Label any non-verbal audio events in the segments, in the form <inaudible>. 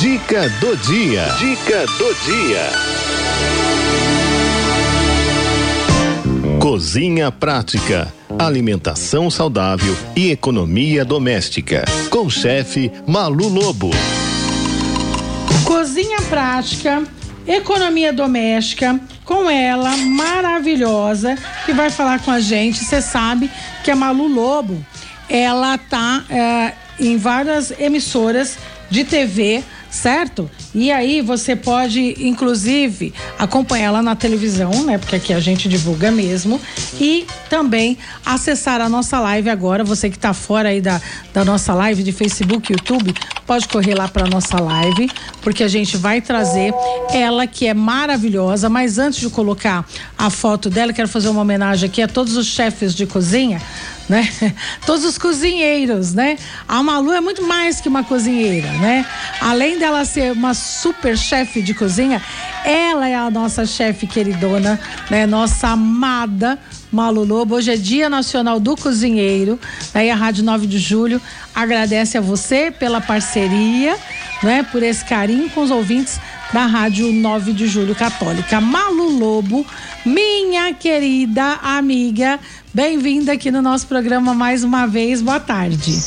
Dica do dia. Dica do dia. Cozinha prática, alimentação saudável e economia doméstica. Com o chefe Malu Lobo. Cozinha prática, economia doméstica, com ela maravilhosa que vai falar com a gente. Você sabe que a Malu Lobo, ela tá é, em várias emissoras de TV certo? E aí você pode, inclusive, acompanhá-la na televisão, né? Porque aqui a gente divulga mesmo. E também acessar a nossa live agora. Você que está fora aí da, da nossa live de Facebook, YouTube, pode correr lá para nossa live, porque a gente vai trazer ela que é maravilhosa. Mas antes de colocar a foto dela, quero fazer uma homenagem aqui a todos os chefes de cozinha né? <laughs> Todos os cozinheiros, né? A Malu é muito mais que uma cozinheira, né? Além dela ser uma super chefe de cozinha, ela é a nossa chefe queridona, né? Nossa amada Malu Lobo. Hoje é Dia Nacional do Cozinheiro, né? a Rádio 9 de Julho agradece a você pela parceria, né? Por esse carinho com os ouvintes da Rádio 9 de Julho Católica. Malu Lobo, minha querida amiga, bem-vinda aqui no nosso programa mais uma vez. Boa tarde.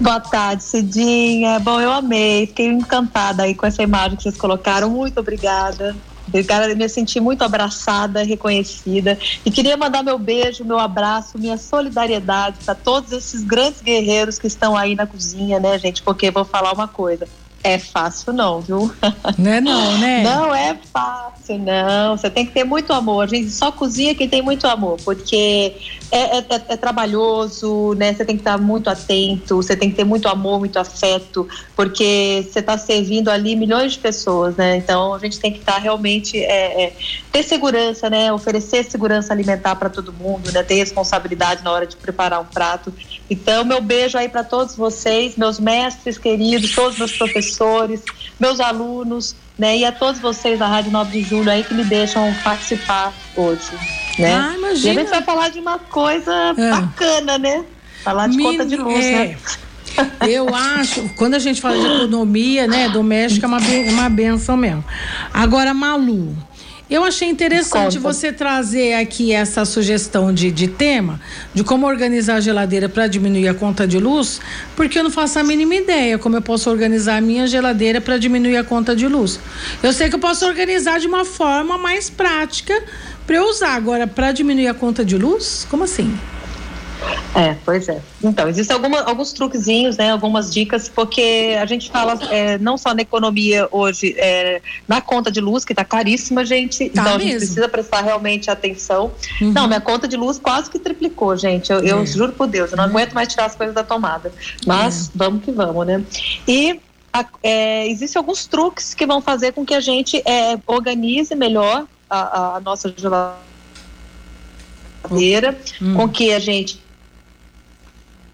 Boa tarde, Cidinha. Bom, eu amei, fiquei encantada aí com essa imagem que vocês colocaram. Muito obrigada. Obrigada, me senti muito abraçada, reconhecida. E queria mandar meu beijo, meu abraço, minha solidariedade para todos esses grandes guerreiros que estão aí na cozinha, né, gente? Porque vou falar uma coisa é fácil não, viu? <laughs> Não é não, né? Não é fácil, não. Você tem que ter muito amor. A gente só cozinha quem tem muito amor, porque é, é, é, é trabalhoso, né? Você tem que estar muito atento, você tem que ter muito amor, muito afeto, porque você está servindo ali milhões de pessoas, né? Então a gente tem que estar realmente é, é, ter segurança, né? Oferecer segurança alimentar para todo mundo, né? Ter responsabilidade na hora de preparar um prato. Então meu beijo aí para todos vocês, meus mestres queridos, todos meus professores professores, meus alunos, né? E a todos vocês da Rádio 9 de Julho aí que me deixam participar hoje, né? Ah, imagina. E a gente vai falar de uma coisa é. bacana, né? Falar de Min... conta de luz, é. né? Eu acho, quando a gente fala de economia, né, doméstica é uma, uma benção mesmo. Agora, Malu, eu achei interessante você trazer aqui essa sugestão de, de tema, de como organizar a geladeira para diminuir a conta de luz, porque eu não faço a mínima ideia como eu posso organizar a minha geladeira para diminuir a conta de luz. Eu sei que eu posso organizar de uma forma mais prática para eu usar. Agora, para diminuir a conta de luz, como assim? É, pois é. Então, existem alguma, alguns truquezinhos, né, algumas dicas, porque a gente fala é, não só na economia hoje, é, na conta de luz, que está caríssima, gente. Tá então, mesmo. a gente precisa prestar realmente atenção. Uhum. Não, minha conta de luz quase que triplicou, gente. Eu, eu é. juro por Deus, eu não uhum. aguento mais tirar as coisas da tomada. Mas é. vamos que vamos, né? E é, existem alguns truques que vão fazer com que a gente é, organize melhor a, a nossa geladeira, uhum. com que a gente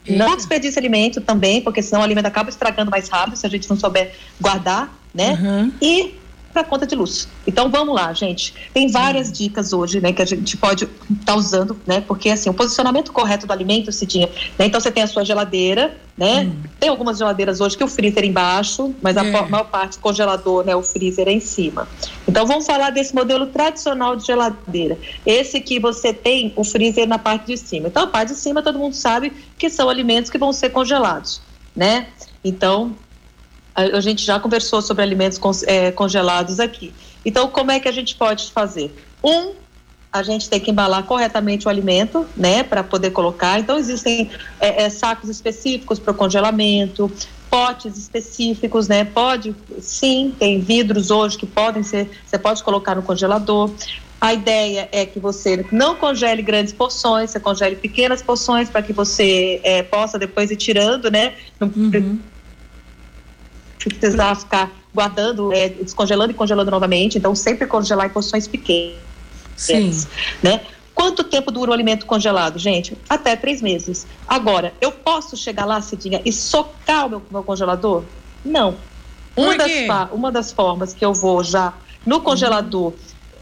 não desperdice alimento também, porque senão o alimento acaba estragando mais rápido se a gente não souber guardar, né? Uhum. E para conta de luz. Então vamos lá, gente. Tem várias dicas hoje, né, que a gente pode estar tá usando, né? Porque assim, o posicionamento correto do alimento, Cidinha, né? Então você tem a sua geladeira, né? Hum. Tem algumas geladeiras hoje que o freezer embaixo, mas a é. maior parte congelador, né, o freezer é em cima. Então vamos falar desse modelo tradicional de geladeira. Esse que você tem o freezer na parte de cima. Então a parte de cima todo mundo sabe que são alimentos que vão ser congelados, né? Então a, gente já conversou sobre alimentos é, congelados aqui. Então, como é que a gente pode fazer? Um, a gente tem que embalar corretamente o alimento, né, para poder colocar. Então, existem é, é, sacos específicos para o congelamento, potes específicos, né? Pode, sim, tem vidros hoje que podem ser, você pode colocar no congelador. A ideia é que você não congele grandes porções, você congele pequenas porções para que você é, possa depois ir tirando, né? Uhum precisar ficar guardando, é, descongelando e congelando novamente. Então, sempre congelar em porções pequenas. Sim. Né? Quanto tempo dura o alimento congelado, gente? Até três meses. Agora, eu posso chegar lá, Cidinha, e socar o meu, meu congelador? Não. Uma das, uma das formas que eu vou já no congelador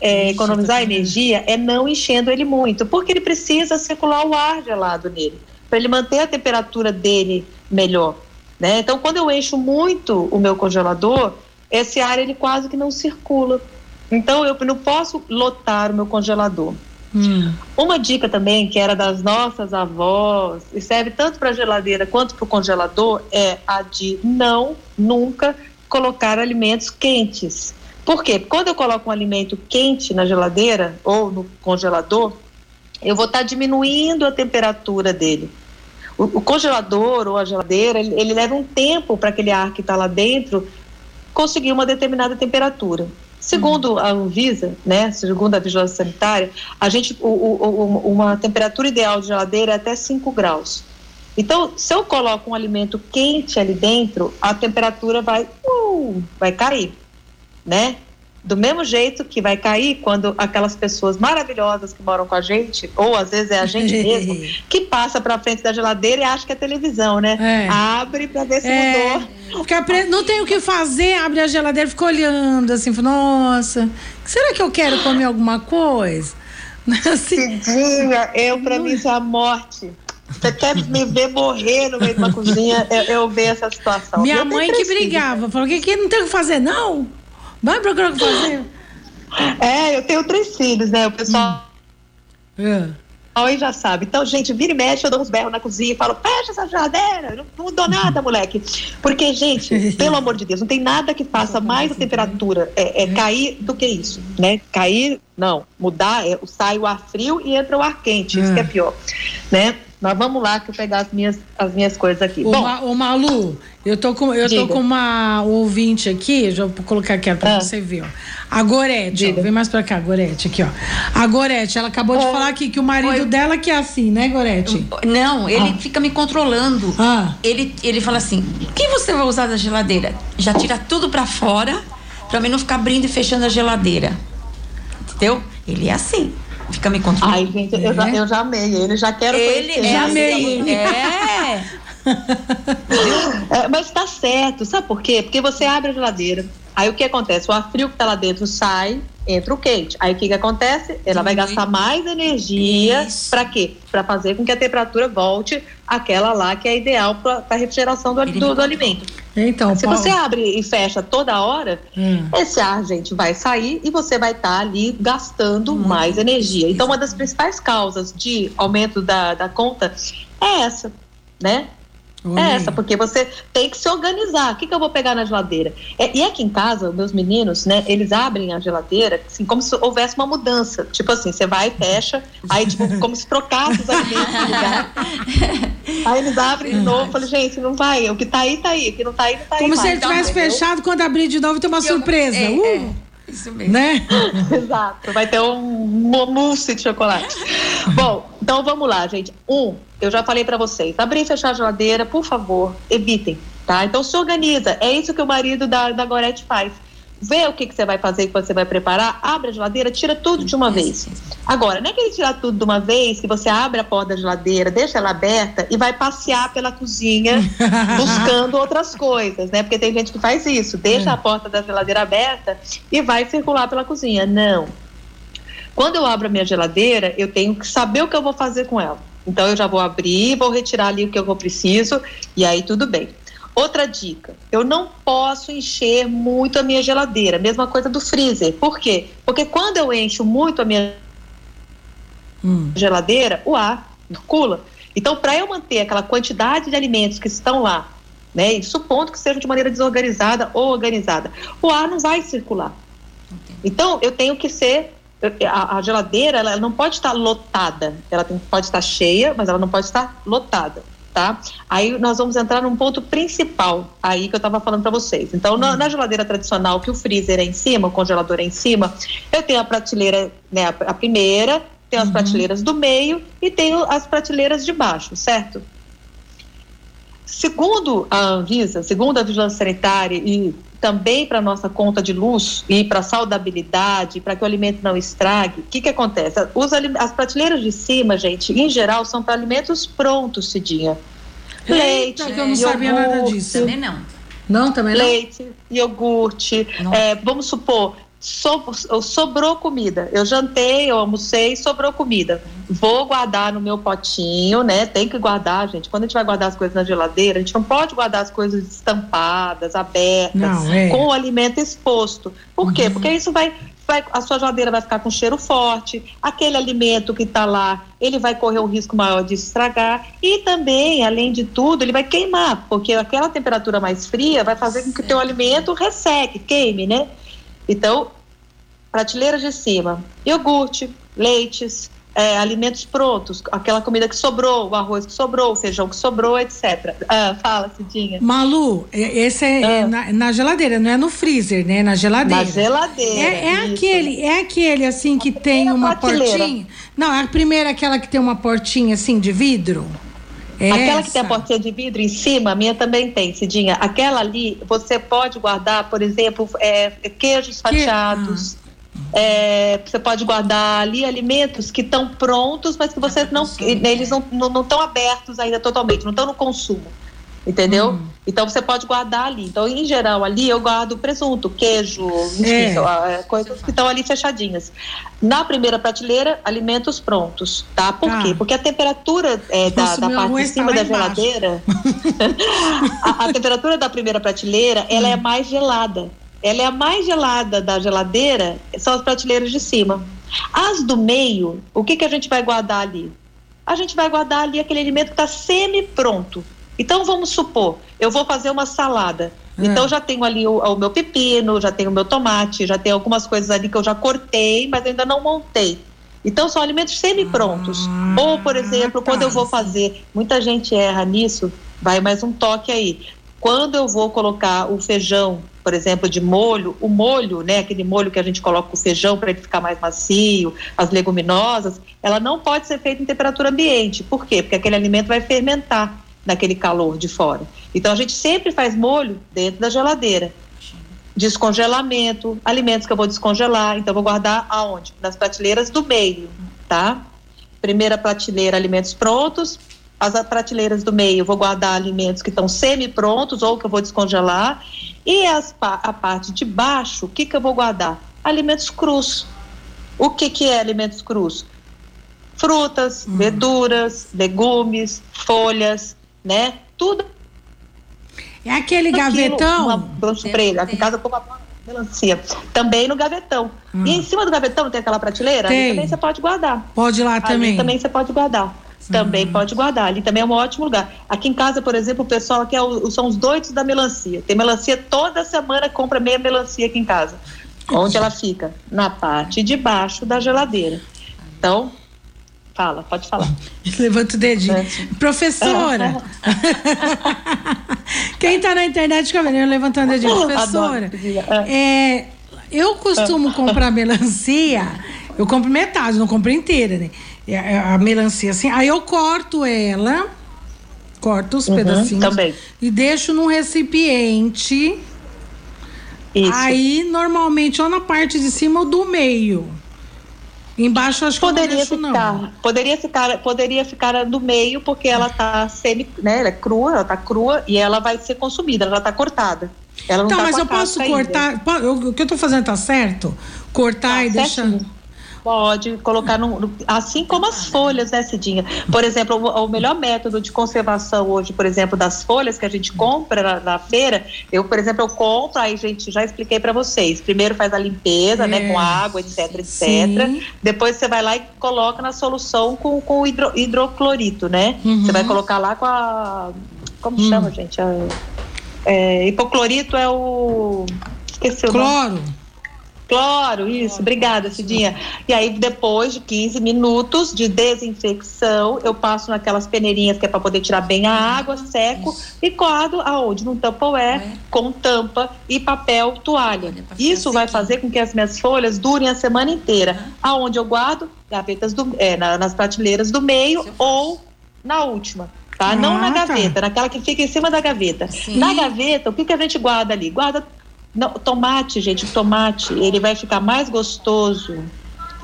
é, economizar energia é não enchendo ele muito, porque ele precisa circular o ar gelado nele, para ele manter a temperatura dele melhor Né? Então, quando eu encho muito o meu congelador, esse ar ele quase que não circula. Então, eu não posso lotar o meu congelador. Hum. Uma dica também que era das nossas avós e serve tanto para a geladeira quanto para o congelador é a de não nunca colocar alimentos quentes. Por quê? Quando eu coloco um alimento quente na geladeira ou no congelador, eu vou estar tá diminuindo a temperatura dele. O, congelador ou a geladeira, ele, ele leva um tempo para aquele ar que está lá dentro conseguir uma determinada temperatura. Segundo a Anvisa, né, segundo a vigilância sanitária, a gente, o, o, uma temperatura ideal de geladeira é até 5 graus. Então, se eu coloco um alimento quente ali dentro, a temperatura vai, uh, vai cair, né? Do mesmo jeito que vai cair quando aquelas pessoas maravilhosas que moram com a gente, ou às vezes é a gente mesmo, <laughs> que passa para frente da geladeira e acha que é televisão, né? É. Abre para ver se é. mudou. Fica Não tem o que fazer, abre a geladeira, fica olhando assim, nossa, será que eu quero comer alguma coisa? <laughs> Assim, Cidinha, eu para mim isso é a morte. Você quer me ver morrer no meio de uma cozinha, eu, eu ver essa situação. Minha mãe que brigava, falou que aqui não tem o que fazer, não. Vai procurar o que fazer. É, eu tenho três filhos, né? O pessoal. Hum. É. Aí já sabe. Então, gente, vira e mexe, eu dou uns berros na cozinha e falo, fecha essa geladeira, não, mudou nada, <laughs> moleque. Porque, gente, <laughs> pelo amor de Deus, não tem nada que faça mais a temperatura é, é cair do que isso, né? Cair, não, mudar, é, sai o ar frio e entra o ar quente, isso que é pior, né? Mas vamos lá que eu pegar as minhas, as minhas coisas aqui. Ô, Bom, Ma, ô Malu, eu tô com, eu tô com uma ouvinte aqui, já vou colocar aqui para ah. você ver. Ó. A Gorete, ó, vem mais para cá, Gorete, aqui, ó. A Gorete, ela acabou de falar aqui que o marido Oi. dela que é assim, né, Gorete? Não, ele ah. fica me controlando. Ah. Ele, ele fala assim: o que você vai usar da geladeira? Já tira tudo para fora, para mim não ficar abrindo e fechando a geladeira. Entendeu? Ele é assim fica me controlando. Ai, gente, eu, já, eu já amei ele, já quero ele, conhecer. Já amei ele. É. é. Mas tá certo, sabe por quê? Porque você abre a geladeira, aí o que acontece? O ar frio que tá lá dentro sai, entra o quente. Aí o que, que acontece? Ela vai gastar mais energia para quê? Para fazer com que a temperatura volte àquela lá que é ideal para a refrigeração do, do, do alimento. Então, se Paulo... você abre e fecha toda hora, hum. esse ar, gente, vai sair e você vai estar tá ali gastando hum. mais energia. Então, uma das principais causas de aumento da, da conta é essa, né? É essa, porque você tem que se organizar. O que, que eu vou pegar na geladeira? É, e aqui em casa, meus meninos, né, eles abrem a geladeira assim, como se houvesse uma mudança. Tipo assim, você vai e fecha, aí tipo, <laughs> como se trocasse os alimentos no lugar. <laughs> Aí eles abrem de novo, eu falei, gente, não vai, o que tá aí, tá aí, o que não tá aí, não tá aí. Como se ele tivesse fechado, quando abrir de novo tem uma surpresa. É, uh! é. Isso mesmo. Né? <laughs> Exato. Vai ter um mousse de chocolate. <laughs> Bom, então vamos lá, gente. Um, eu já falei para vocês. Abrir e fechar a geladeira, por favor, evitem, tá? Então se organiza. É isso que o marido da, da Gorete faz vê o que, que você vai fazer, que você vai preparar, abre a geladeira, tira tudo de uma vez. Agora, não é que ele tirar tudo de uma vez, que você abre a porta da geladeira, deixa ela aberta e vai passear pela cozinha <laughs> buscando outras coisas, né? Porque tem gente que faz isso, deixa é. a porta da geladeira aberta e vai circular pela cozinha. Não. Quando eu abro a minha geladeira, eu tenho que saber o que eu vou fazer com ela. Então eu já vou abrir, vou retirar ali o que eu vou preciso e aí tudo bem. Outra dica: eu não posso encher muito a minha geladeira. Mesma coisa do freezer. Por quê? Porque quando eu encho muito a minha hum. geladeira, o ar circula. Então, para eu manter aquela quantidade de alimentos que estão lá, né, e supondo que sejam de maneira desorganizada ou organizada, o ar não vai circular. Então, eu tenho que ser a, a, geladeira ela não pode estar lotada, ela tem, pode estar cheia, mas ela não pode estar lotada tá? Aí nós vamos entrar num ponto principal aí que eu estava falando para vocês. Então, na, na, geladeira tradicional, que o freezer é em cima, o congelador é em cima, eu tenho a prateleira, né, a, a primeira, tenho as uhum. prateleiras do meio e tenho as prateleiras de baixo, certo? Segundo a Anvisa, segundo a Vigilância Sanitária e também para nossa conta de luz e para saudabilidade, para que o alimento não estrague, o que, que acontece? Os, as prateleiras de cima, gente, em geral, são para alimentos prontos, Cidinha. Leite, Eita, que eu não sabia nada disso. Também não. Não, também não? Leite, iogurte, é, vamos supor, sobrou comida. Eu jantei, eu almocei, sobrou comida. Vou guardar no meu potinho, né? Tem que guardar, gente. Quando a gente vai guardar as coisas na geladeira, a gente não pode guardar as coisas estampadas, abertas, não, é. com o alimento exposto. Por quê? Uhum. Porque isso vai vai, a sua geladeira vai ficar com cheiro forte, aquele alimento que está lá, ele vai correr um risco maior de estragar e também, além de tudo, ele vai queimar, porque aquela temperatura mais fria vai fazer com que o teu alimento resseque, queime, né? Então, prateleira de cima, iogurte, leites, é, alimentos prontos, aquela comida que sobrou, o arroz que sobrou, o feijão que sobrou, etc. Ah, fala, Cidinha. Malu, esse é, é ah. na, na, geladeira, não é no freezer, né? Na geladeira. Na geladeira. É, é aquele, é aquele assim que tem uma portinha. Não, é a primeira aquela que tem uma portinha assim de vidro. É aquela essa. que tem a portinha de vidro em cima, a minha também tem, Cidinha. Aquela ali, você pode guardar, por exemplo, é, queijos fatiados. Que... Ah é, você pode guardar ali alimentos que estão prontos, mas que você não, eles não estão abertos ainda totalmente, não estão no consumo. Entendeu? Hum. Então você pode guardar ali. Então, em geral, ali eu guardo presunto, queijo, enfim, é. é coisas que estão ali fechadinhas. Na primeira prateleira, alimentos prontos, tá? Por ah. quê? Porque a temperatura é, da, da parte de cima da geladeira, <laughs> a, a, temperatura da primeira prateleira, ela é hum. mais gelada ela é a mais gelada da geladeira, são as prateleiras de cima. As do meio, o que, que a gente vai guardar ali? A gente vai guardar ali aquele alimento que está semi-pronto. Então, vamos supor, eu vou fazer uma salada. Hum. Então, já tenho ali o, o, meu pepino, já tenho o meu tomate, já tenho algumas coisas ali que eu já cortei, mas ainda não montei. Então, são alimentos semi-prontos. Ah, Ou, por exemplo, tá. quando eu vou fazer, muita gente erra nisso, vai mais um toque aí. Quando eu vou colocar o feijão, por exemplo, de molho, o molho, né, aquele molho que a gente coloca o feijão para ele ficar mais macio, as leguminosas, ela não pode ser feita em temperatura ambiente. Por quê? Porque aquele alimento vai fermentar naquele calor de fora. Então a gente sempre faz molho dentro da geladeira. Descongelamento, alimentos que eu vou descongelar, então eu vou guardar aonde? Nas prateleiras do meio, tá? Primeira prateleira, alimentos prontos, as prateleiras do meio, vou guardar alimentos que estão semi-prontos ou que eu vou descongelar. E as, a parte de baixo, o que, que eu vou guardar? Alimentos crus. O que, que é alimentos crus? Frutas, hum. verduras, legumes, folhas, né? Tudo. É aquele gavetão? Uma preta, aqui em casa eu uma melancia. Também no gavetão. Hum. E em cima do gavetão tem aquela prateleira? Tem. também você pode guardar. Pode ir lá Ali também. também você pode guardar também uhum. pode guardar. Ali também é um ótimo lugar. Aqui em casa, por exemplo, o pessoal aqui é o, são os doidos da melancia. Tem melancia toda semana, compra meia melancia aqui em casa. Onde ela fica? Na parte de baixo da geladeira. Então, fala, pode falar. <laughs> Levanta o dedinho. É. Professora! <laughs> Quem está na internet, cabelinho levantando o dedinho. Professora, é, eu costumo comprar melancia, eu compro metade, não compro inteira, né? É, é a melancia assim. Aí eu corto ela, corto os uhum, pedacinhos também. e deixo num recipiente. Isso. Aí, normalmente, ou na parte de cima ou do meio. Embaixo acho que poderia deixo, ficar, não. Poderia ficar, poderia ficar no meio porque ela tá semi, né, ela é crua, ela tá crua e ela vai ser consumida, ela já tá cortada. Ela não então, tá mas eu posso cortar, o que eu tô fazendo tá certo? Cortar tá, e deixar Pode colocar no, assim como as folhas, né, Cidinha? Por exemplo, o, o, melhor método de conservação hoje, por exemplo, das folhas que a gente compra na, na feira, eu, por exemplo, eu compro, aí gente já expliquei para vocês. Primeiro faz a limpeza, é, né, com água, etc, etc. Sim. Depois você vai lá e coloca na solução com, com hidro, hidroclorito, né? Uhum. Você vai colocar lá com a como hum. chama, gente? A, é, hipoclorito é o esqueci o Cloro. Nome. Cloro, isso, obrigada, Cidinha. E aí, depois de 15 minutos de desinfecção, eu passo naquelas peneirinhas que é para poder tirar bem a água, seco, e guardo aonde? Num tampoé, é. com tampa e papel toalha. Isso vai fazer com que as minhas folhas durem a semana inteira. Aonde eu guardo? Gavetas do, é, na, nas prateleiras do meio ou na última. Tá? Ah, Não na tá. gaveta, tá. naquela que fica em cima da gaveta. Sim. Na gaveta, o que, que a gente guarda ali? Guarda não, tomate, gente, tomate, ele vai ficar mais gostoso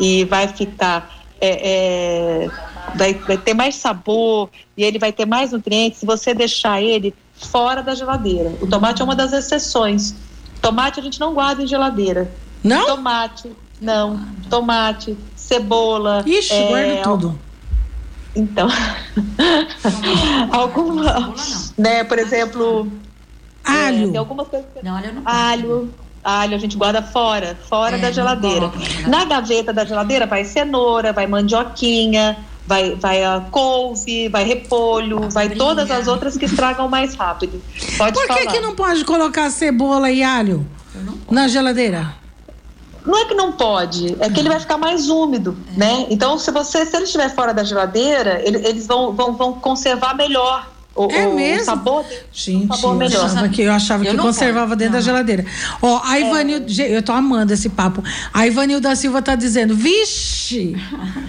e vai ficar. É, é, vai, vai ter mais sabor e ele vai ter mais nutrientes se você deixar ele fora da geladeira. O tomate é uma das exceções. Tomate a gente não guarda em geladeira. Não? Tomate, não. Tomate, cebola. Ixi, é, guardo tudo. Então, <laughs> alguma, né, por exemplo, alho. É, tem algumas coisas que... não, alho, não alho, alho a gente guarda fora, fora é, da geladeira. Na gaveta da geladeira vai cenoura, vai mandioquinha, vai, vai a couve, vai repolho, vai todas as outras que estragam mais rápido. Pode Por que, que não pode colocar cebola e alho na geladeira? Não é que não pode, é que ele vai ficar mais úmido, é. né? Então, se você, se ele estiver fora da geladeira, ele, eles vão, vão, vão conservar melhor o, é mesmo? O sabor, Gente, sabor melhor. Eu achava que, eu achava eu que conservava dentro não. da geladeira. Ó, a Ivanilda, é. eu tô amando esse papo. A Ivanilda Silva tá dizendo, vixe,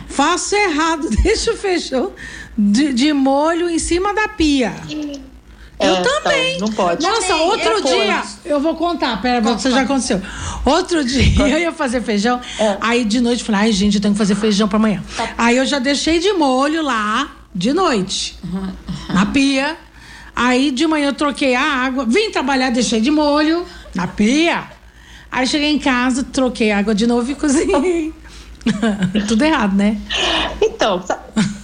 faço errado, <laughs> deixa o feijão de, de molho em cima da pia. Eu é, também. Então, não pode. Nossa, outro é dia. Eu vou contar, pera, Conta. você já aconteceu. Outro dia <laughs> eu ia fazer feijão. É. Aí de noite eu falei, ai, gente, eu tenho que fazer feijão pra amanhã. Tá. Aí eu já deixei de molho lá, de noite, uhum. na pia. Aí de manhã eu troquei a água, vim trabalhar, deixei de molho, na pia. Aí cheguei em casa, troquei a água de novo e cozinhei. <laughs> Tudo errado, né? Então,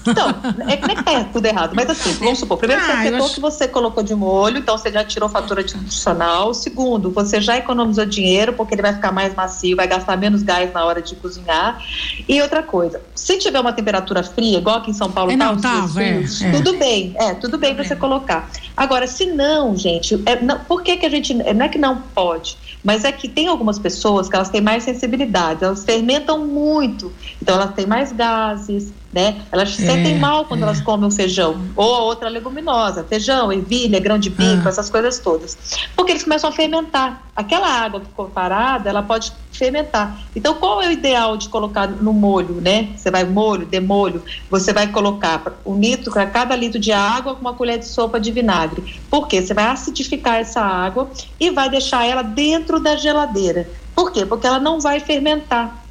então, é que tá tudo errado. Mas assim, vamos supor, primeiro ah, você acertou acho... que você colocou de molho, então você já tirou fatura adicional. Segundo, você já economizou dinheiro, porque ele vai ficar mais macio, vai gastar menos gás na hora de cozinhar. E outra coisa, se tiver uma temperatura fria, igual aqui em São Paulo, é, não, tá, tá é, é. tudo bem, é, tudo bem você colocar. Agora, se não, gente, é, não, por que, que a gente. Não é que não pode, mas é que tem algumas pessoas que elas têm mais sensibilidade, elas fermentam muito, então elas têm mais gases né? Elas se sentem é, mal quando é. elas comem o feijão. Ou outra leguminosa, feijão, ervilha, grão de bico, ah. essas coisas todas. Porque eles começam a fermentar. Aquela água que ficou parada, ela pode fermentar. Então, qual é o ideal de colocar no molho, né? Você vai molho, demolho, você vai colocar um litro, para cada litro de água, com uma colher de sopa de vinagre. Por quê? Você vai acidificar essa água e vai deixar ela dentro da geladeira. Por quê? Porque ela não vai fermentar.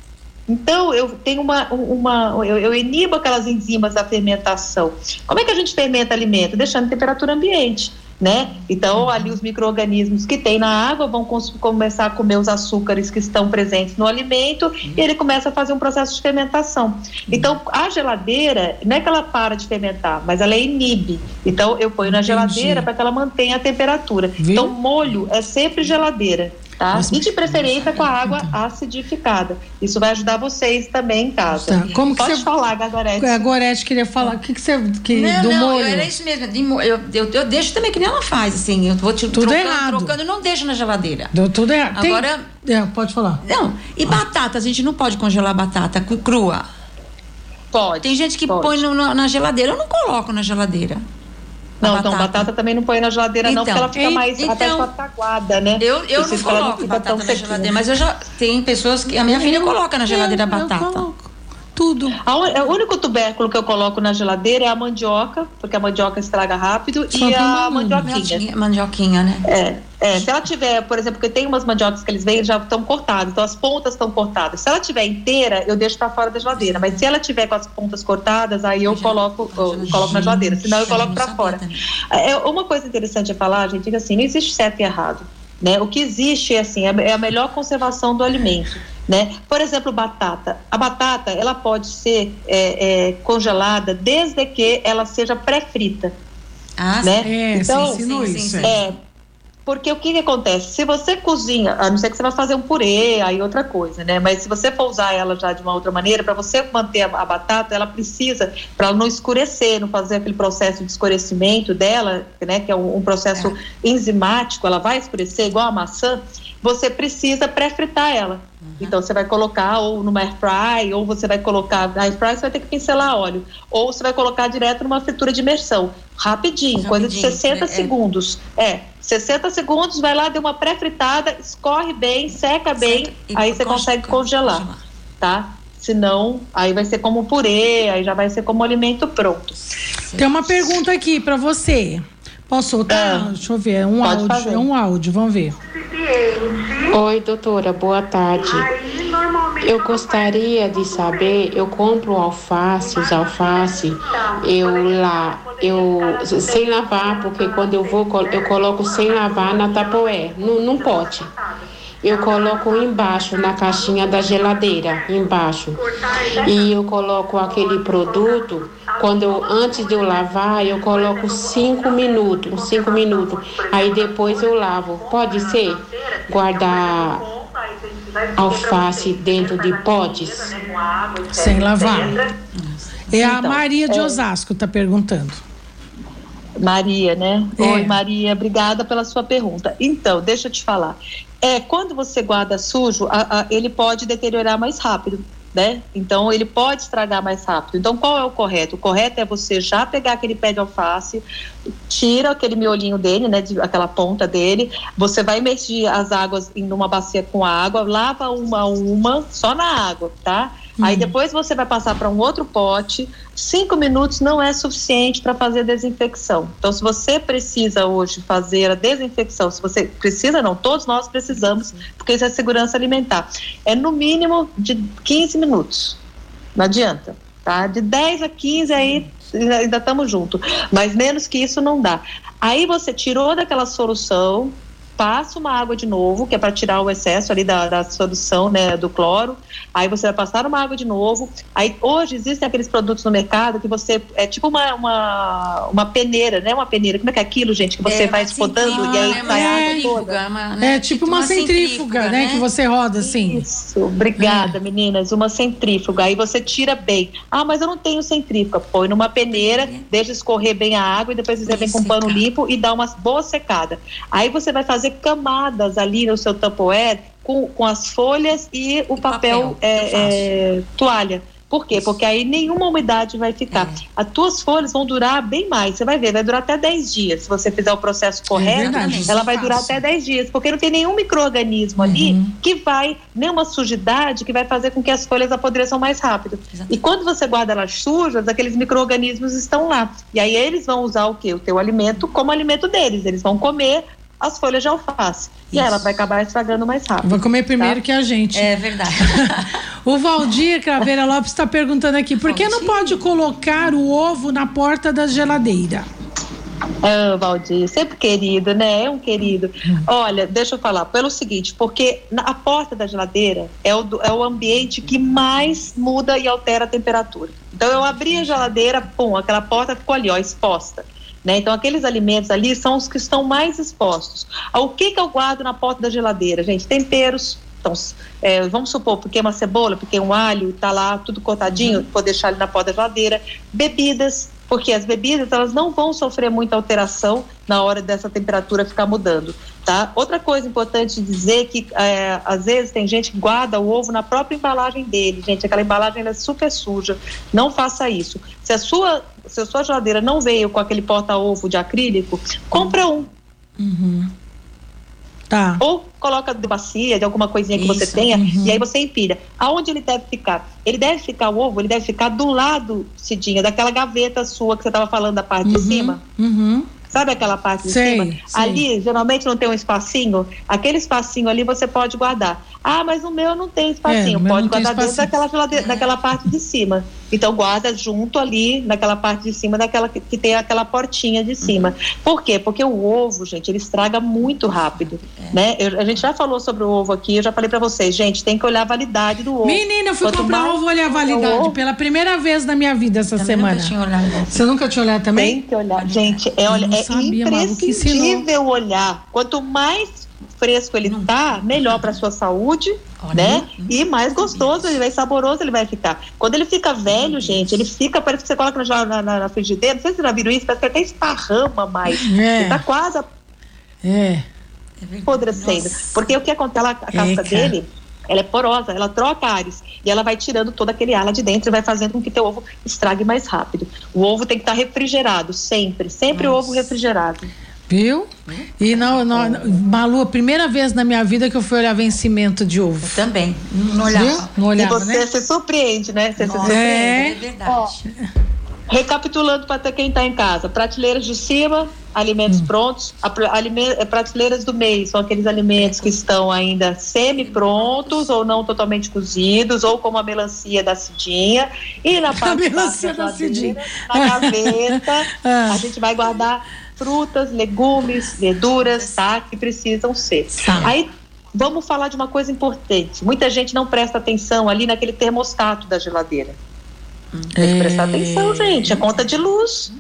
Então, eu tenho uma. uma eu, eu inibo aquelas enzimas da fermentação. Como é que a gente fermenta alimento? Deixando temperatura ambiente. Né? Então, ali os micro-organismos que tem na água vão começar a comer os açúcares que estão presentes no alimento e ele começa a fazer um processo de fermentação. Então, a geladeira, não é que ela para de fermentar, mas ela inibe. Então, eu ponho na geladeira para que ela mantenha a temperatura. Viu? Então, molho é sempre geladeira tá? E de preferência com a água acidificada. Isso vai ajudar vocês também em casa. Tá. Como Pode você... falar, Gagorete. A Gorete queria falar. O que, que você. Que, não, do não, molho? era isso mesmo. Eu, eu, eu, deixo também que nem ela faz, assim. Eu vou te tudo trocando, errado. trocando e não deixo na geladeira. Deu tudo errado. Agora. Tem... É, pode falar. Não. E ah. batata? A gente não pode congelar batata crua. Pode. Tem gente que pode. põe no, na geladeira. Eu não coloco na geladeira. Não, batata. então batata também não põe na geladeira então, não, porque ela fica mais então, até até né? Eu, eu não coloco batata na geladeira, mas eu já tem pessoas que a minha eu, filha coloca na geladeira eu, batata. Eu coloco tudo. o único tubérculo que eu coloco na geladeira é a mandioca, porque a mandioca estraga rápido, Só e a mandioquinha. Mandioquinha, né? É, é, se ela tiver, por exemplo, porque tem umas mandiocas que eles vêm já estão cortadas, então as pontas estão cortadas. Se ela tiver inteira, eu deixo para fora da geladeira, mas se ela tiver com as pontas cortadas, aí eu, coloco, eu coloco na geladeira, senão eu coloco para fora. É, uma coisa interessante a falar, gente, é que assim, não existe certo e errado. Né? O que existe é assim, é a melhor conservação do alimento. Né? Por exemplo, batata. A batata ela pode ser é, é, congelada desde que ela seja pré-frita. Ah, né? É, então, sim, sim, sim, é, porque o que, que, acontece? Se você cozinha, a não ser que você vai fazer um purê, aí outra coisa, né? Mas se você for usar ela já de uma outra maneira, para você manter a, a, batata, ela precisa, para ela não escurecer, não fazer aquele processo de escurecimento dela, né? Que é um, um processo é. enzimático, ela vai escurecer igual a maçã, você precisa pré-fritar ela. Uhum. Então você vai colocar ou numa air fry, ou você vai colocar na air fry, você vai ter que pincelar óleo, ou você vai colocar direto numa fritura de imersão, rapidinho, rapidinho coisa de 60 é, segundos. É, 60 segundos, vai lá, deu uma pré-fritada, escorre bem, seca bem, aí você consegue congelar, congelar, tá? Senão, aí vai ser como purê, aí já vai ser como alimento pronto. Tem uma pergunta aqui para você. Posso soltar? É. Deixa eu ver, é um áudio, fazer. é um áudio, vamos ver. Oi, doutora, boa tarde. Eu gostaria de saber, eu compro alface, os alface, eu lá eu sem lavar, porque quando eu vou, eu coloco sem lavar na tapoé, num, num pote eu coloco embaixo na caixinha da geladeira, embaixo. E eu coloco aquele produto, quando eu, antes de eu lavar, eu coloco cinco minutos, cinco minutos. Aí depois eu lavo. Pode ser? Guardar alface dentro de potes? Sem lavar. É a então, Maria de é. Osasco tá perguntando. Maria, né? É. Oi, Maria, obrigada pela sua pergunta. Então, deixa eu te falar. É, quando você guarda sujo, a, a, ele pode deteriorar mais rápido. Né? Então ele pode estragar mais rápido. Então qual é o correto? O correto é você já pegar aquele pé de alface, tira aquele miolinho dele, né, de, aquela ponta dele, você vai imergir as águas em uma bacia com água, lava uma a uma, só na água, tá? Aí uhum. depois você vai passar para um outro pote. Cinco minutos não é suficiente para fazer a desinfecção. Então, se você precisa hoje fazer a desinfecção, se você precisa, não, todos nós precisamos, porque isso é segurança alimentar. É no mínimo de 15 minutos. Não adianta, tá? De 10 a 15 aí ainda estamos juntos. Mas menos que isso não dá. Aí você tirou daquela solução, passa uma água de novo, que é para tirar o excesso ali da, da solução né, do cloro. Aí você vai passar uma água de novo. Aí hoje existem aqueles produtos no mercado que você é tipo uma, uma, uma peneira, né? Uma peneira. Como é que é aquilo, gente? Que você é, vai rodando e aí sai é, água toda. Né? É tipo, tipo uma, uma centrífuga, centrífuga né? Que você roda assim. Isso, obrigada, é. meninas. Uma centrífuga. Aí você tira bem. Ah, mas eu não tenho centrífuga. Põe numa peneira, deixa escorrer bem a água e depois você vem com um pano limpo e dá uma boa secada. Aí você vai fazer fazer camadas ali no seu tapoé com, com as folhas e o, o papel, papel é, é, toalha. Por quê? Porque aí nenhuma umidade vai ficar. É. As tuas folhas vão durar bem mais. Você vai ver, vai durar até 10 dias. Se você fizer o processo é correto, ela vai durar até 10 dias. Porque não tem nenhum microorganismo uhum. ali que vai, nenhuma sujidade que vai fazer com que as folhas apodreçam mais rápido. Exatamente. E quando você guarda elas sujas, aqueles microorganismos estão lá. E aí eles vão usar o quê? O teu alimento como alimento deles. Eles vão comer as folhas de alface. Isso. E ela vai acabar estragando mais rápido. Vai comer primeiro tá? que a gente. É verdade. <laughs> o Valdir Craveira Lopes está perguntando aqui: por que não pode colocar o ovo na porta da geladeira? Ah, Valdir, sempre querido, né? É um querido. Olha, deixa eu falar, pelo seguinte, porque a porta da geladeira é o, é o ambiente que mais muda e altera a temperatura. Então eu abri a geladeira, pum, aquela porta ficou ali, ó, exposta. Né? Então, aqueles alimentos ali são os que estão mais expostos. Ah, o que, que eu guardo na porta da geladeira, gente? Temperos. Então, é, vamos supor, porque uma cebola, porque um alho, está lá tudo cortadinho, uhum. vou deixar ali na porta da geladeira. Bebidas, porque as bebidas elas não vão sofrer muita alteração na hora dessa temperatura ficar mudando, tá? Outra coisa importante dizer é que é, às vezes tem gente que guarda o ovo na própria embalagem dele, gente, aquela embalagem é super suja, não faça isso. Se a sua se a sua geladeira não veio com aquele porta-ovo de acrílico, compra um. Uhum. Tá. Ou coloca de bacia, de alguma coisinha que Isso, você tenha, uhum. e aí você empilha. Aonde ele deve ficar? Ele deve ficar, o ovo, ele deve ficar do lado, Cidinha, daquela gaveta sua que você estava falando da parte uhum. de cima. Uhum. Sabe aquela parte de cima? Sei. Ali, geralmente não tem um espacinho. Aquele espacinho ali você pode guardar. Ah, mas o meu não tem espacinho. É, pode guardar dentro daquela, daquela parte de cima. Então guarda junto ali, naquela parte de cima, daquela que, que tem aquela portinha de cima. Uhum. Por quê? Porque o ovo, gente, ele estraga muito rápido. É. Né? Eu, a gente já falou sobre o ovo aqui, eu já falei para vocês, gente, tem que olhar a validade do ovo. Menina, eu fui Quanto comprar ovo olhar a validade ovo, pela primeira vez na minha vida essa também semana. Nunca tinha olhado. Você nunca tinha olhado também? Tem que olhar. Gente, é, olha, é sabia, imprescindível olhar. Quanto mais fresco ele tá, melhor para sua saúde, Olha. né? E mais gostoso, ele vai saboroso, ele vai ficar. Quando ele fica velho, gente, ele fica, parece que você coloca na, na, na frigideira, não sei se vocês já viram isso, parece que até esparrama mais. É. Ele tá quase é. apodrecendo. Porque o que acontece, a casca dele ela é porosa, ela troca ares e ela vai tirando toda aquele ar lá de dentro e vai fazendo com que teu ovo estrague mais rápido. O ovo tem que estar refrigerado sempre, sempre Nossa. o ovo refrigerado. Viu? E não, não, Malu, a primeira vez na minha vida que eu fui olhar vencimento de ovo. Eu também. Não olhava. Viu? Não olhava, e você né? se surpreende, né? Você Nossa, se surpreende. É, é verdade. Recapitulando para quem está em casa: prateleiras de cima, alimentos hum. prontos, eh, prateleiras do meio são aqueles alimentos que estão ainda semi-prontos ou não totalmente cozidos, ou como a melancia da Cidinha. E na <laughs> parte da, da Cidinha, na gaveta, <laughs> ah. a gente vai guardar frutas, legumes, verduras, tá? Que precisam ser. Tá. Aí vamos falar de uma coisa importante. Muita gente não presta atenção ali naquele termostato da geladeira. Tem que prestar atenção, é. gente. É conta de luz,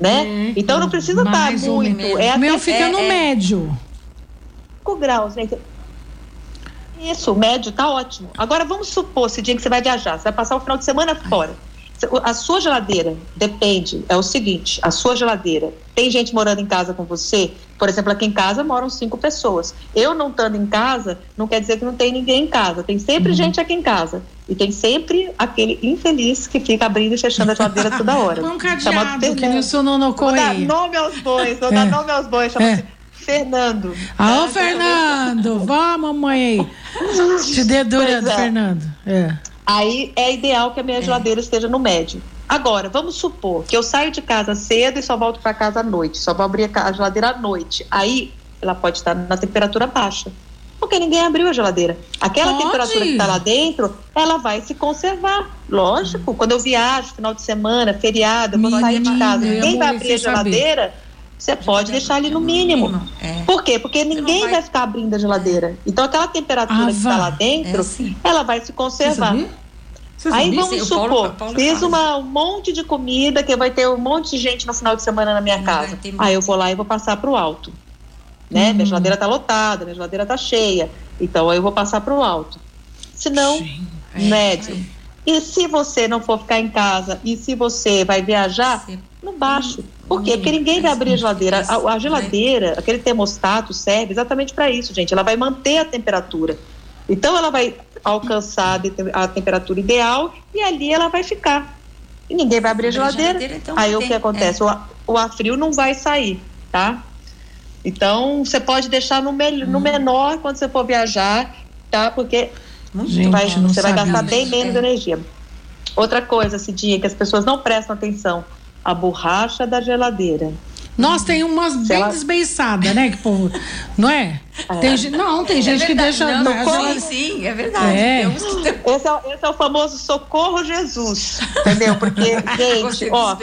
né? É. Então não precisa estar muito. É o meu fica no é, médio. 5 graus, gente. Isso, médio, tá ótimo. Agora vamos supor, esse dia que você vai viajar, você vai passar o final de semana fora. A sua geladeira depende, é o seguinte: a sua geladeira, tem gente morando em casa com você? Por exemplo, aqui em casa moram cinco pessoas. Eu não estando em casa, não quer dizer que não tem ninguém em casa. Tem sempre uhum. gente aqui em casa. E tem sempre aquele infeliz que fica abrindo e fechando a geladeira <laughs> toda hora. Um cadeado que no Sonono Vou dar nome aos bois, vou é. dar nome aos bois, chama-se é. Fernando. Alô, Fernando! <laughs> Vá, mamãe. Te dedurando, é. Fernando. É. Aí é ideal que a minha é. geladeira esteja no médio. Agora, vamos supor que eu saio de casa cedo e só volto para casa à noite, só vou abrir a geladeira à noite. Aí ela pode estar na temperatura baixa. Porque ninguém abriu a geladeira. Aquela pode. temperatura que está lá dentro, ela vai se conservar. Lógico, quando eu viajo, final de semana, feriado, eu vou sair de casa, ninguém vai abrir a geladeira. Você pode deixar ali no mínimo. É. Por quê? Porque ninguém vai... vai... ficar abrindo a geladeira. Então, aquela temperatura ah, que está lá dentro, é assim. ela vai se conservar. Aí vamos Sim, supor, Paulo, Paulo fiz uma, um monte de comida que vai ter um monte de gente no final de semana na minha Não casa. Aí eu vou lá e vou passar para o alto. Né? Uhum. Minha geladeira está lotada, minha geladeira está cheia. Então aí eu vou passar para o alto. Se não, médio. E se você não for ficar em casa, e se você vai viajar, no baixo. Por quê? Porque ninguém vai abrir a geladeira. A, a geladeira, aquele termostato serve exatamente para isso, gente. Ela vai manter a temperatura. Então ela vai alcançar a temperatura ideal e ali ela vai ficar. E ninguém vai abrir a geladeira. geladeira então Aí o que acontece? É. O, o ar frio não vai sair, tá? Então você pode deixar no, me, no hum. menor quando você for viajar, tá? Porque Gente, vai, você vai gastar bem menos é. energia. Outra coisa, Cidinha, que as pessoas não prestam atenção a borracha da geladeira. Nós tem umas bem ela... desbeiçadas, né? Que povo, não é? é. Tem, não, tem é gente que deixa. Não, não, sim, é verdade. É. Esse, é, esse é o famoso socorro Jesus, entendeu? Porque, <laughs> gente, ó,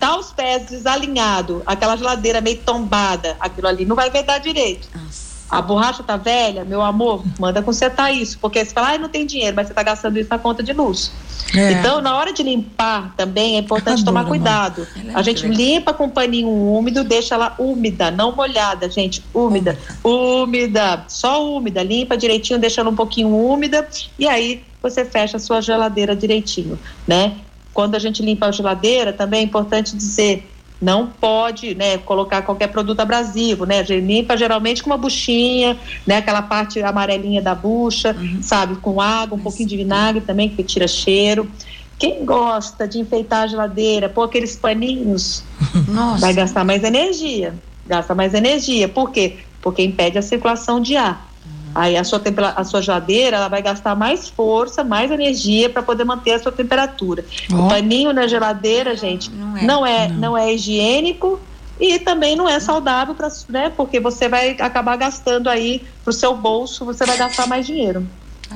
tá os pés desalinhados, aquela geladeira meio tombada, aquilo ali não vai vedar direito. Nossa. A borracha tá velha, meu amor, manda consertar isso. Porque você fala, ah, não tem dinheiro, mas você tá gastando isso na conta de luz. É. Então, na hora de limpar também é importante Adoro, tomar cuidado. É a gente limpa com um paninho úmido, deixa ela úmida, não molhada, gente. Úmida. Úmida. Só úmida. Limpa direitinho, deixa ela um pouquinho úmida. E aí você fecha a sua geladeira direitinho, né? Quando a gente limpa a geladeira, também é importante dizer não pode né, colocar qualquer produto abrasivo, né? Limpa geralmente com uma buchinha, né? Aquela parte amarelinha da bucha, uhum. sabe? Com água, um pouquinho de vinagre também, que tira cheiro. Quem gosta de enfeitar a geladeira, pôr aqueles paninhos, <laughs> Nossa. vai gastar mais energia. Gasta mais energia. Por quê? Porque impede a circulação de ar. Aí a sua, a sua geladeira ela vai gastar mais força, mais energia para poder manter a sua temperatura. Oh. O paninho na geladeira, gente, não é, não é, não. não é higiênico e também não é saudável para, né? Porque você vai acabar gastando aí pro seu bolso, você vai gastar mais dinheiro.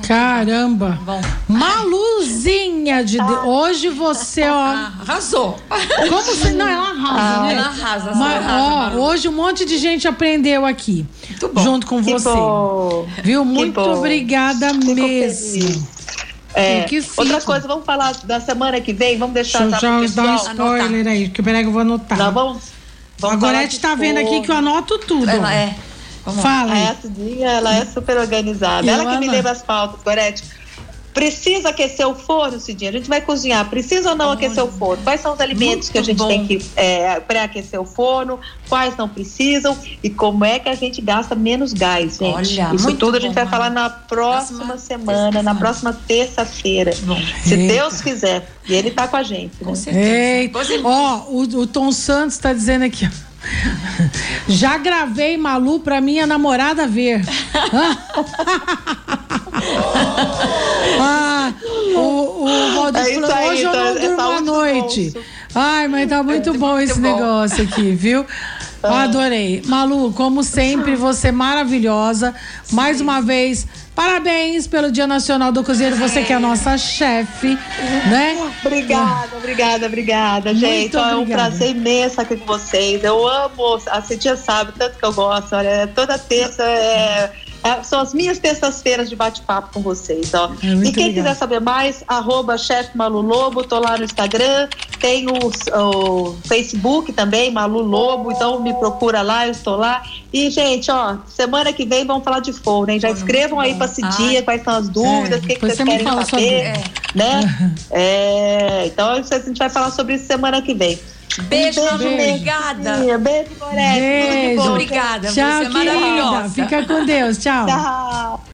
Caramba! Bom. Maluzinha de Deus. Hoje você, ó. Arrasou. Como você. Não, ela arrasa, ah, né? Ela arrasa, Mas, arrasa, ó, Hoje um monte de gente aprendeu aqui. Muito bom. Junto com que você. Bom. Viu? Muito obrigada Fico mesmo. É, outra coisa, vamos falar da semana que vem, vamos deixar Deixa já dar um spoiler anotar. aí, que peraí que eu vou anotar. Não, vamos, vamos a Gorete tá vendo aqui que eu anoto tudo. Ela é. Fala. A Cidinha, ela é super organizada. ela que me leva as pautas, Gorete. Precisa aquecer o forno, Cidinha? A gente vai cozinhar. Precisa ou não aquecer o forno? Quais são os alimentos Muito que a gente bom. tem que é, pré-aquecer o forno? Quais não precisam? E como é que a gente gasta menos gás, gente? Olha, Isso tudo a gente vai falar na próxima semana, na próxima terça-feira. Se Deus quiser. E ele está com a gente. Né? Com certeza. Ó, oh, o, o Tom Santos está dizendo aqui, <laughs> já gravei Malu pra minha namorada ver. <laughs> ah, o o Valdir é falou, hoje eu não então, durmo à noite. Ai, mas tá muito <laughs> bom muito esse bom. negócio aqui, viu? Ah. Adorei. Malu, como sempre, você é maravilhosa. Mais uma vez, Parabéns pelo Dia Nacional do Cozinheiro, você que é a nossa chefe, né? Obrigada, obrigada, obrigada, gente. Ó, é um prazer imenso aqui com vocês. Eu amo, a Cidinha sabe tanto que eu gosto. Olha, toda terça é, são as minhas terças-feiras de bate-papo com vocês, ó. É e quem legal. quiser saber mais, arroba chefe Malu Lobo, tô lá no Instagram, tem o, o, Facebook também, Malu Lobo, então me procura lá, eu estou lá. E, gente, ó, semana que vem vamos falar de forno, hein? Já escrevam aí para Cidia quais são as dúvidas, o é, que, que vocês querem saber, sobre... né? <laughs> É, então a gente vai falar sobre isso semana que vem. Beijo, beijo, obrigada. Beijo, Gorete. Beijo. Obrigada. Tchau, Você é maravilhosa. Fica com Deus. Tchau. Tchau.